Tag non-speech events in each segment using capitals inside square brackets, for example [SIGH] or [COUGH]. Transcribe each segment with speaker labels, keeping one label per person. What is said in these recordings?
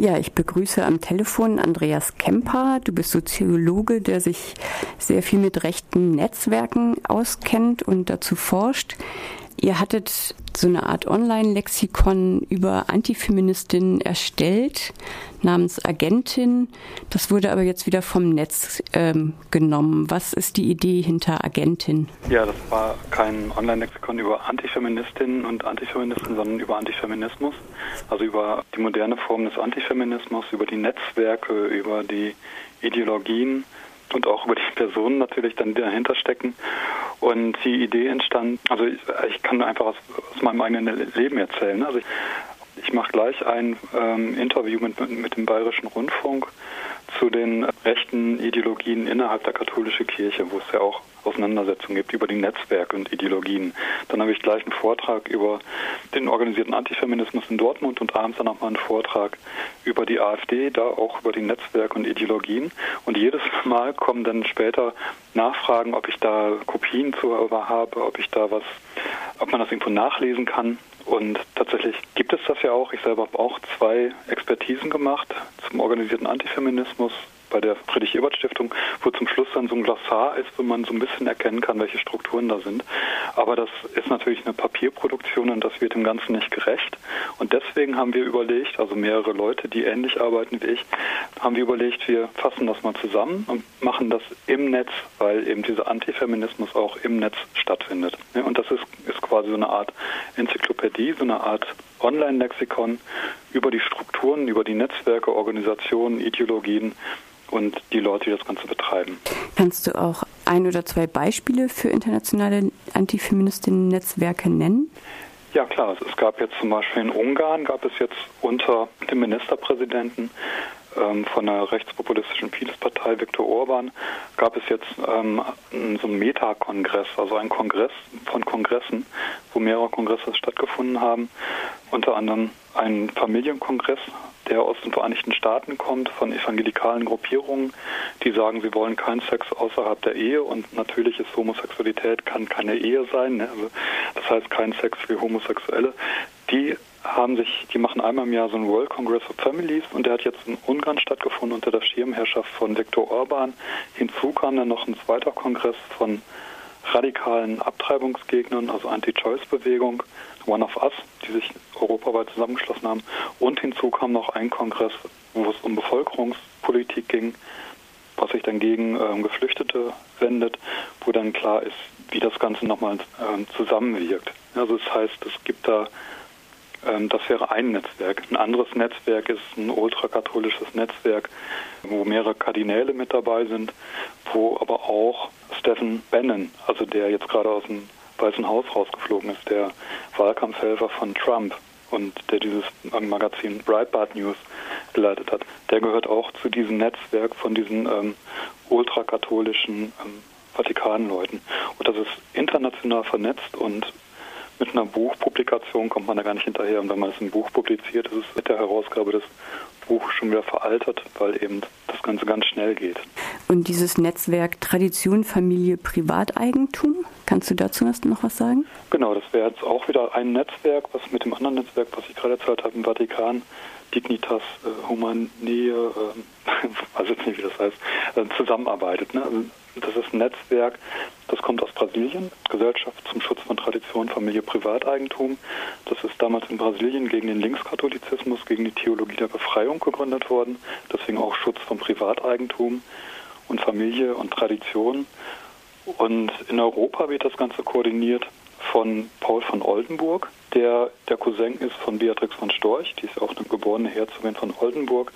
Speaker 1: Ja, ich begrüße am Telefon Andreas Kemper. Du bist Soziologe, der sich sehr viel mit rechten Netzwerken auskennt und dazu forscht. Ihr hattet so eine Art Online-Lexikon über Antifeministinnen erstellt, namens Agentin. Das wurde aber jetzt wieder vom Netz ähm, genommen. Was ist die Idee hinter Agentin?
Speaker 2: Ja, das war kein Online-Lexikon über Antifeministinnen und Antifeministen, sondern über Antifeminismus. Also über die moderne Form des Antifeminismus, über die Netzwerke, über die Ideologien und auch über die Personen natürlich dann, die dahinter stecken. Und die Idee entstand, also ich, ich kann einfach aus, aus, meinem eigenen Leben erzählen. Also ich, ich mache gleich ein ähm, Interview mit, mit dem Bayerischen Rundfunk zu den rechten Ideologien innerhalb der katholischen Kirche, wo es ja auch Auseinandersetzungen gibt über die Netzwerke und Ideologien. Dann habe ich gleich einen Vortrag über den organisierten Antifeminismus in Dortmund und abends dann nochmal einen Vortrag über die AfD, da auch über die Netzwerke und Ideologien. Und jedes Mal kommen dann später Nachfragen, ob ich da Kopien zu habe, ob ich da was, ob man das irgendwo nachlesen kann. Und tatsächlich gibt es das ja auch. Ich selber habe auch zwei Expertisen gemacht zum organisierten Antifeminismus bei der Friedrich-Ebert-Stiftung, wo zum Schluss dann so ein Glossar ist, wo man so ein bisschen erkennen kann, welche Strukturen da sind. Aber das ist natürlich eine Papierproduktion und das wird dem Ganzen nicht gerecht. Und deswegen haben wir überlegt, also mehrere Leute, die ähnlich arbeiten wie ich, haben wir überlegt, wir fassen das mal zusammen und machen das im Netz, weil eben dieser Antifeminismus auch im Netz stattfindet. Und das ist, ist quasi so eine Art Enzyklopädie, so eine Art Online-Lexikon über die Strukturen, über die Netzwerke, Organisationen, Ideologien und die Leute, die das Ganze betreiben.
Speaker 1: Kannst du auch ein oder zwei Beispiele für internationale Antifeministinnen-Netzwerke nennen?
Speaker 2: Ja klar, es gab jetzt zum Beispiel in Ungarn, gab es jetzt unter dem Ministerpräsidenten von der rechtspopulistischen Fidesz-Partei Viktor Orban, gab es jetzt ähm, so einen Metakongress, also einen Kongress von Kongressen, wo mehrere Kongresse stattgefunden haben, unter anderem einen Familienkongress der aus den Vereinigten Staaten kommt, von evangelikalen Gruppierungen, die sagen, sie wollen keinen Sex außerhalb der Ehe und natürlich ist Homosexualität kann keine Ehe sein, ne? also das heißt kein Sex für Homosexuelle. Die haben sich, die machen einmal im Jahr so einen World Congress of Families und der hat jetzt in Ungarn stattgefunden unter der Schirmherrschaft von Viktor Orban. Hinzu kam dann noch ein zweiter Kongress von radikalen Abtreibungsgegnern, also Anti-Choice-Bewegung, One of Us, die sich europaweit zusammengeschlossen haben. Und hinzu kam noch ein Kongress, wo es um Bevölkerungspolitik ging, was sich dann gegen ähm, Geflüchtete wendet, wo dann klar ist, wie das Ganze nochmal ähm, zusammenwirkt. Also das heißt, es gibt da, das wäre ein Netzwerk. Ein anderes Netzwerk ist ein ultrakatholisches Netzwerk, wo mehrere Kardinäle mit dabei sind, wo aber auch Stephen Bannon, also der jetzt gerade aus dem Weißen Haus rausgeflogen ist, der Wahlkampfhelfer von Trump und der dieses Magazin Breitbart News geleitet hat, der gehört auch zu diesem Netzwerk von diesen ähm, ultrakatholischen ähm, Vatikanleuten. Und das ist international vernetzt und mit einer Buchpublikation kommt man da gar nicht hinterher. Und wenn man es im Buch publiziert, ist es mit der Herausgabe des Buches schon wieder veraltet, weil eben das Ganze ganz schnell geht.
Speaker 1: Und dieses Netzwerk Tradition, Familie, Privateigentum, kannst du dazu noch was sagen?
Speaker 2: Genau, das wäre jetzt auch wieder ein Netzwerk, was mit dem anderen Netzwerk, was ich gerade erzählt habe, im Vatikan, Dignitas äh, Humanae, äh, [LAUGHS] weiß jetzt nicht, wie das heißt, äh, zusammenarbeitet. Ne? Also das ist ein Netzwerk, das kommt aus Brasilien, Gesellschaft zum Schutz von Tradition, Familie, Privateigentum. Das ist damals in Brasilien gegen den Linkskatholizismus, gegen die Theologie der Befreiung gegründet worden. Deswegen auch Schutz von Privateigentum und Familie und Tradition. Und in Europa wird das Ganze koordiniert von Paul von Oldenburg, der der Cousin ist von Beatrix von Storch, die ist auch eine geborene Herzogin von Oldenburg.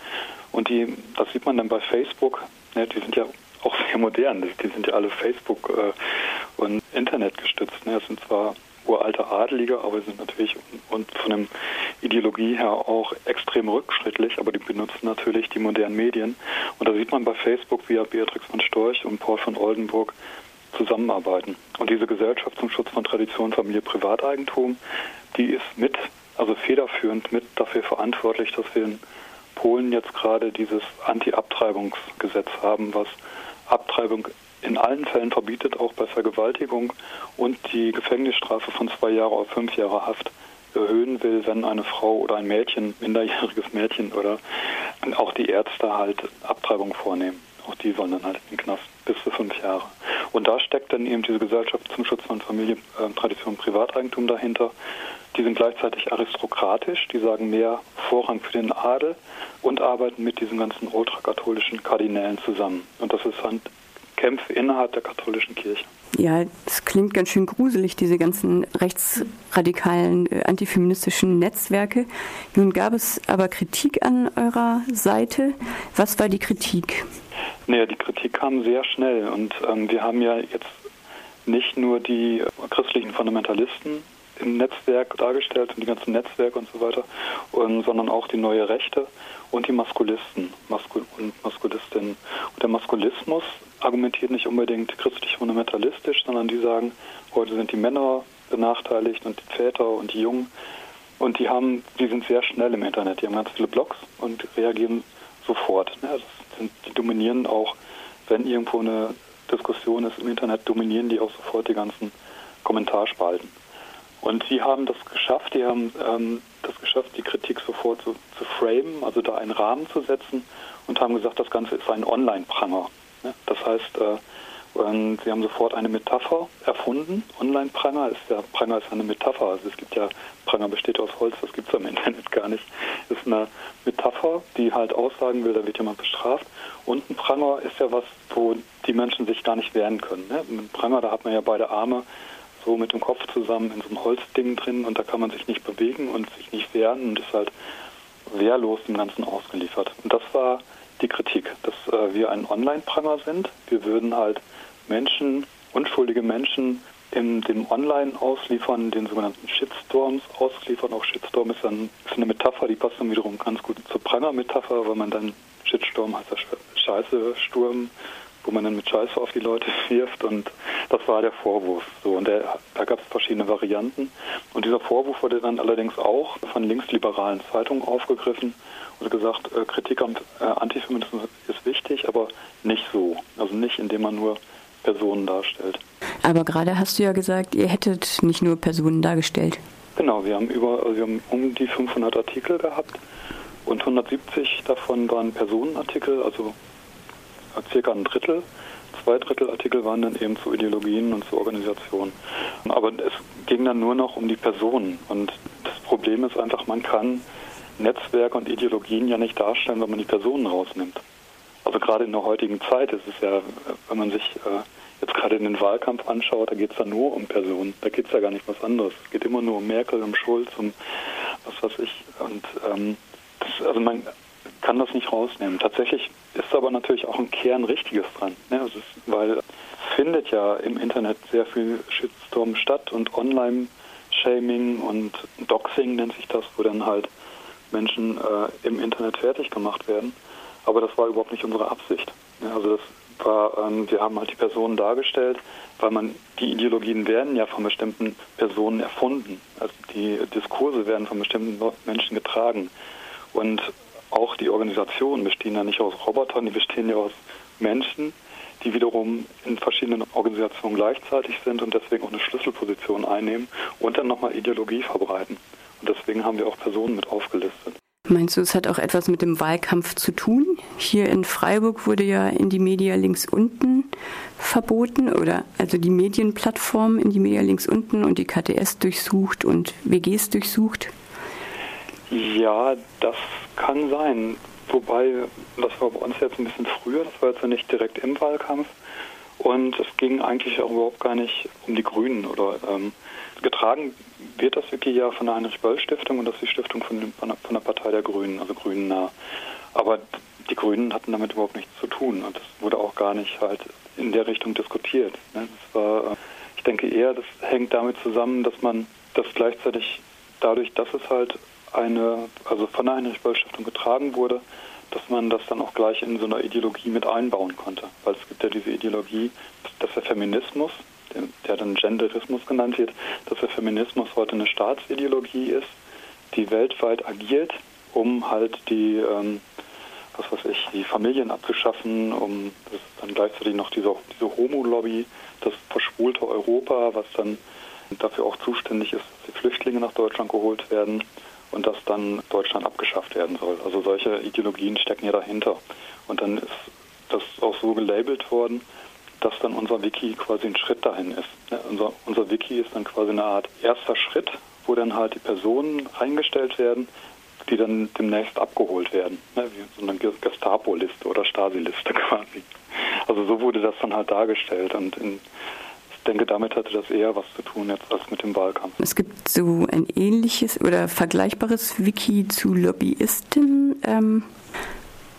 Speaker 2: Und die, das sieht man dann bei Facebook, ne, die sind ja auch [LAUGHS] sehr modern, die sind ja alle Facebook äh, und Internet gestützt. Ne. Das sind zwar uralte Adelige, aber sind natürlich und von der Ideologie her auch extrem rückschrittlich, aber die benutzen natürlich die modernen Medien. Und da sieht man bei Facebook, wie Beatrix von Storch und Paul von Oldenburg zusammenarbeiten. Und diese Gesellschaft zum Schutz von Tradition, Familie, Privateigentum, die ist mit, also federführend mit dafür verantwortlich, dass wir in Polen jetzt gerade dieses Anti-Abtreibungsgesetz haben, was Abtreibung in allen Fällen verbietet, auch bei Vergewaltigung und die Gefängnisstrafe von zwei Jahre auf fünf Jahre Haft erhöhen will, wenn eine Frau oder ein Mädchen, minderjähriges Mädchen oder auch die Ärzte halt Abtreibung vornehmen. Auch die sollen dann halt in den Knast bis zu fünf Jahre. Und da steckt dann eben diese Gesellschaft zum Schutz von Familie, äh, Tradition und Privateigentum dahinter. Die sind gleichzeitig aristokratisch, die sagen mehr Vorrang für den Adel und arbeiten mit diesen ganzen ultrakatholischen Kardinälen zusammen. Und das ist halt Kämpfe innerhalb der katholischen Kirche.
Speaker 1: Ja, es klingt ganz schön gruselig, diese ganzen rechtsradikalen, äh, antifeministischen Netzwerke. Nun gab es aber Kritik an eurer Seite. Was war die Kritik?
Speaker 2: Naja, die Kritik kam sehr schnell und ähm, wir haben ja jetzt nicht nur die christlichen Fundamentalisten im Netzwerk dargestellt und die ganzen Netzwerke und so weiter, und, sondern auch die neue Rechte und die Maskulisten Maskul und Maskulistinnen. Und der Maskulismus argumentiert nicht unbedingt christlich fundamentalistisch, sondern die sagen, heute sind die Männer benachteiligt und die Väter und die Jungen. Und die haben, die sind sehr schnell im Internet. Die haben ganz viele Blogs und reagieren sofort. Ja, sind, die dominieren auch, wenn irgendwo eine Diskussion ist im Internet, dominieren die auch sofort die ganzen Kommentarspalten. Und sie haben das geschafft, die haben ähm, das geschafft, die Kritik sofort zu, zu framen, also da einen Rahmen zu setzen und haben gesagt, das Ganze ist ein Online-Pranger. Ja, das heißt, äh, sie haben sofort eine Metapher erfunden. Online-Pranger ist ja, Pranger ist eine Metapher. Also es gibt ja, Pranger besteht aus Holz, das gibt es am Internet gar nicht. Ist eine Metapher, die halt aussagen will, da wird jemand bestraft. Und ein Pranger ist ja was, wo die Menschen sich gar nicht wehren können. Ne? Mit Pranger, da hat man ja beide Arme so mit dem Kopf zusammen in so einem Holzding drin und da kann man sich nicht bewegen und sich nicht wehren und ist halt wehrlos dem Ganzen ausgeliefert. Und das war die Kritik, dass äh, wir ein Online-Pranger sind. Wir würden halt Menschen, unschuldige Menschen in dem Online ausliefern, den sogenannten Shitstorms ausliefern. Auch Shitstorm ist, dann, ist eine Metapher, die passt dann wiederum ganz gut zur Pranger-Metapher, weil man dann Shitstorm heißt ja Scheiße-Sturm wo man dann mit Scheiße auf die Leute [LAUGHS] wirft und das war der Vorwurf. So und der, da gab es verschiedene Varianten und dieser Vorwurf wurde dann allerdings auch von linksliberalen Zeitungen aufgegriffen und gesagt, äh, Kritik am äh, Antisemitismus ist wichtig, aber nicht so, also nicht indem man nur Personen darstellt.
Speaker 1: Aber gerade hast du ja gesagt, ihr hättet nicht nur Personen dargestellt.
Speaker 2: Genau, wir haben über, also wir haben um die 500 Artikel gehabt und 170 davon waren Personenartikel, also circa ein Drittel. Zwei Drittel Artikel waren dann eben zu Ideologien und zu Organisationen. Aber es ging dann nur noch um die Personen. Und das Problem ist einfach, man kann Netzwerke und Ideologien ja nicht darstellen, wenn man die Personen rausnimmt. Also gerade in der heutigen Zeit ist es ja, wenn man sich äh, jetzt gerade in den Wahlkampf anschaut, da geht es ja nur um Personen. Da geht es ja gar nicht was anderes. Es geht immer nur um Merkel, um Schulz, um was weiß ich. Und ähm, das, also man kann das nicht rausnehmen. Tatsächlich ist aber natürlich auch ein Kern Richtiges dran, ne? also es, weil findet ja im Internet sehr viel Shitstorm statt und Online-Shaming und Doxing nennt sich das, wo dann halt Menschen äh, im Internet fertig gemacht werden. Aber das war überhaupt nicht unsere Absicht. Ne? Also das war, ähm, wir haben halt die Personen dargestellt, weil man die Ideologien werden ja von bestimmten Personen erfunden. Also die Diskurse werden von bestimmten Menschen getragen. Und auch die Organisationen bestehen ja nicht aus Robotern, die bestehen ja aus Menschen, die wiederum in verschiedenen Organisationen gleichzeitig sind und deswegen auch eine Schlüsselposition einnehmen und dann nochmal Ideologie verbreiten. Und deswegen haben wir auch Personen mit aufgelistet.
Speaker 1: Meinst du, es hat auch etwas mit dem Wahlkampf zu tun? Hier in Freiburg wurde ja in die Media links unten verboten oder also die Medienplattform in die Media links unten und die KTS durchsucht und WGs durchsucht.
Speaker 2: Ja, das kann sein. Wobei, das war bei uns jetzt ein bisschen früher, das war jetzt nicht direkt im Wahlkampf. Und es ging eigentlich auch überhaupt gar nicht um die Grünen. Oder ähm, getragen wird das Wiki ja von der Heinrich-Böll-Stiftung und das ist die Stiftung von, von der Partei der Grünen, also Grünen nah. Aber die Grünen hatten damit überhaupt nichts zu tun und das wurde auch gar nicht halt in der Richtung diskutiert. Ne? Das war, äh, ich denke eher, das hängt damit zusammen, dass man das gleichzeitig dadurch, dass es halt eine, also von der Heinrich-Böll-Stiftung getragen wurde, dass man das dann auch gleich in so einer Ideologie mit einbauen konnte. Weil es gibt ja diese Ideologie, dass der Feminismus, der dann Genderismus genannt wird, dass der Feminismus heute eine Staatsideologie ist, die weltweit agiert, um halt die, ähm, was weiß ich, die Familien abzuschaffen, um dann gleichzeitig noch diese, diese Homo-Lobby, das verschwulte Europa, was dann dafür auch zuständig ist, dass die Flüchtlinge nach Deutschland geholt werden und dass dann Deutschland abgeschafft werden soll. Also solche Ideologien stecken ja dahinter. Und dann ist das auch so gelabelt worden, dass dann unser Wiki quasi ein Schritt dahin ist. Unser, unser Wiki ist dann quasi eine Art erster Schritt, wo dann halt die Personen eingestellt werden, die dann demnächst abgeholt werden. Ne, wie so eine Gestapo-Liste oder Stasi-Liste [LAUGHS] quasi. Also so wurde das dann halt dargestellt und in, denke, damit hatte das eher was zu tun jetzt als mit dem Wahlkampf.
Speaker 1: Es gibt so ein ähnliches oder vergleichbares Wiki zu Lobbyisten. Ähm,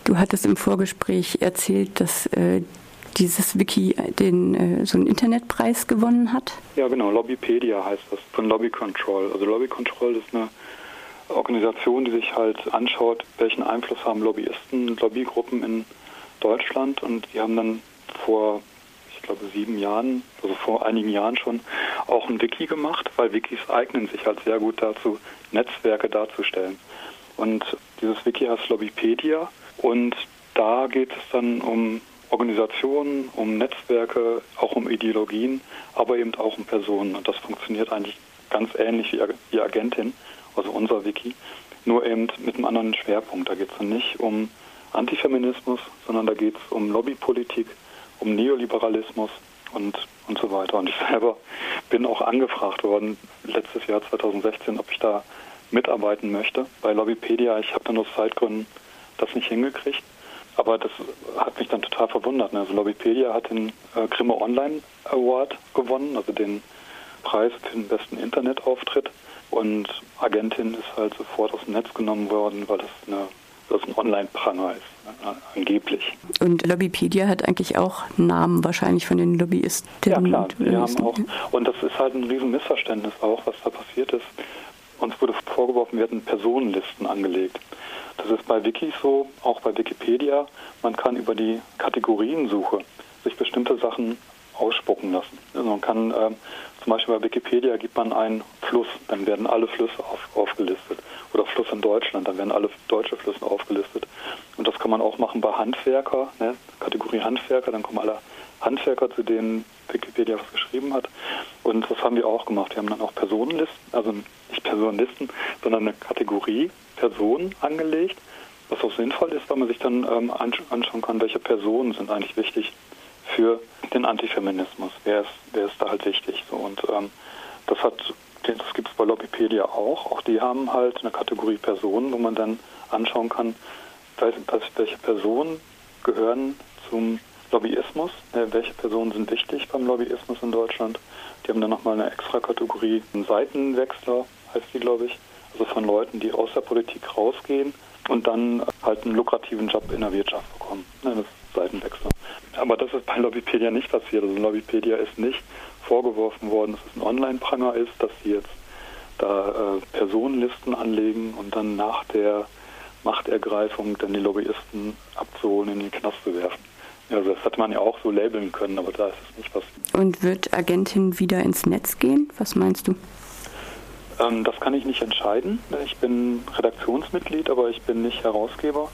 Speaker 1: du hattest im Vorgespräch erzählt, dass äh, dieses Wiki den äh, so einen Internetpreis gewonnen hat.
Speaker 2: Ja, genau. Lobbypedia heißt das von Lobby Control. Also Lobby Control ist eine Organisation, die sich halt anschaut, welchen Einfluss haben Lobbyisten, Lobbygruppen in Deutschland und die haben dann vor, glaube, sieben Jahren, also vor einigen Jahren schon, auch ein Wiki gemacht, weil Wikis eignen sich halt sehr gut dazu, Netzwerke darzustellen. Und dieses Wiki heißt Lobbypedia und da geht es dann um Organisationen, um Netzwerke, auch um Ideologien, aber eben auch um Personen. Und das funktioniert eigentlich ganz ähnlich wie, wie Agentin, also unser Wiki, nur eben mit einem anderen Schwerpunkt. Da geht es dann nicht um Antifeminismus, sondern da geht es um Lobbypolitik, um Neoliberalismus und, und so weiter. Und ich selber bin auch angefragt worden, letztes Jahr 2016, ob ich da mitarbeiten möchte bei Lobbypedia. Ich habe dann aus Zeitgründen das nicht hingekriegt. Aber das hat mich dann total verwundert. Ne? Also Lobbypedia hat den äh, Grimme Online Award gewonnen, also den Preis für den besten Internetauftritt. Und Agentin ist halt sofort aus dem Netz genommen worden, weil das, eine, das ein Online-Pranger ist, ne? angeblich.
Speaker 1: Und Lobbypedia hat eigentlich auch Namen wahrscheinlich von den Lobbyisten.
Speaker 2: Ja klar, die haben auch. Und das ist halt ein riesen Missverständnis auch, was da passiert ist. Uns wurde vorgeworfen, wir hätten Personenlisten angelegt. Das ist bei Wikis so, auch bei Wikipedia. Man kann über die Kategoriensuche sich bestimmte Sachen ausspucken lassen. Also man kann ähm, zum Beispiel bei Wikipedia gibt man einen Fluss, dann werden alle Flüsse auf, aufgelistet. Oder Fluss in Deutschland, dann werden alle deutsche Flüsse aufgelistet. Und das kann man auch machen bei Handwerker, ne? Kategorie Handwerker, dann kommen alle Handwerker, zu denen Wikipedia was geschrieben hat. Und das haben wir auch gemacht. Wir haben dann auch Personenlisten, also nicht Personenlisten, sondern eine Kategorie Personen angelegt, was auch sinnvoll ist, weil man sich dann ähm, anschauen kann, welche Personen sind eigentlich wichtig für den Antifeminismus. Wer ist, wer ist da halt wichtig? So, und ähm, das hat das gibt es bei Lobbypedia auch. Auch die haben halt eine Kategorie Personen, wo man dann anschauen kann, welche Personen gehören zum Lobbyismus, äh, welche Personen sind wichtig beim Lobbyismus in Deutschland. Die haben dann nochmal eine extra Kategorie, einen Seitenwechsler heißt die, glaube ich, also von Leuten, die aus der Politik rausgehen und dann halt einen lukrativen Job in der Wirtschaft bekommen. Ne, das Seitenwechsel. Aber das ist bei Lobbypedia nicht passiert. Also Lobbypedia ist nicht vorgeworfen worden, dass es ein Online-Pranger ist, dass sie jetzt da äh, Personenlisten anlegen und dann nach der Machtergreifung dann die Lobbyisten abzuholen, in den Knast zu werfen. Also das hätte man ja auch so labeln können, aber da ist es nicht passiert.
Speaker 1: Und wird Agentin wieder ins Netz gehen? Was meinst du?
Speaker 2: Ähm, das kann ich nicht entscheiden. Ich bin Redaktionsmitglied, aber ich bin nicht Herausgeber.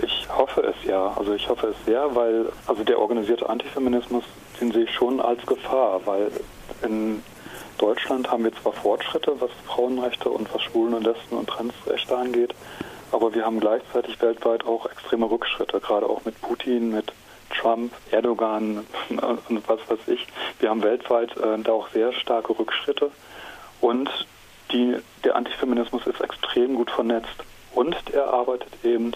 Speaker 2: Ich hoffe es ja. Also ich hoffe es sehr, weil also der organisierte Antifeminismus, den sehe ich schon als Gefahr, weil in Deutschland haben wir zwar Fortschritte, was Frauenrechte und was Schwulen und Lesben und Transrechte angeht, aber wir haben gleichzeitig weltweit auch extreme Rückschritte, gerade auch mit Putin, mit Trump, Erdogan [LAUGHS] und was weiß ich. Wir haben weltweit äh, da auch sehr starke Rückschritte und die, der Antifeminismus ist extrem gut vernetzt und er arbeitet eben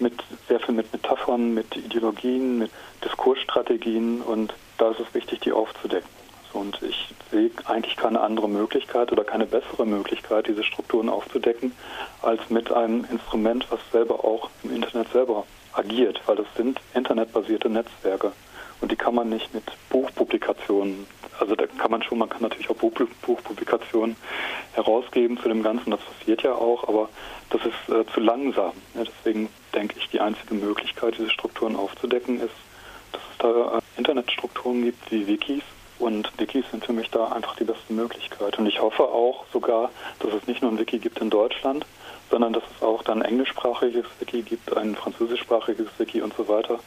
Speaker 2: mit sehr viel mit Metaphern, mit Ideologien, mit Diskursstrategien und da ist es wichtig, die aufzudecken. Und ich sehe eigentlich keine andere Möglichkeit oder keine bessere Möglichkeit, diese Strukturen aufzudecken, als mit einem Instrument, was selber auch im Internet selber agiert, weil das sind internetbasierte Netzwerke. Und die kann man nicht mit Buchpublikationen, also da kann man schon, man kann natürlich auch Buchpublikationen herausgeben zu dem Ganzen, das passiert ja auch, aber das ist äh, zu langsam. Ja, deswegen denke ich, die einzige Möglichkeit, diese Strukturen aufzudecken, ist, dass es da äh, Internetstrukturen gibt wie Wikis. Und Wikis sind für mich da einfach die beste Möglichkeit. Und ich hoffe auch sogar, dass es nicht nur ein Wiki gibt in Deutschland, sondern dass es auch dann ein englischsprachiges Wiki gibt, ein französischsprachiges Wiki und so weiter,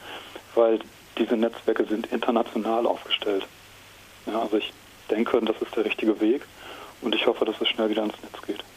Speaker 2: weil diese Netzwerke sind international aufgestellt. Ja, also ich denke, das ist der richtige Weg. Und ich hoffe, dass es schnell wieder ans Netz geht.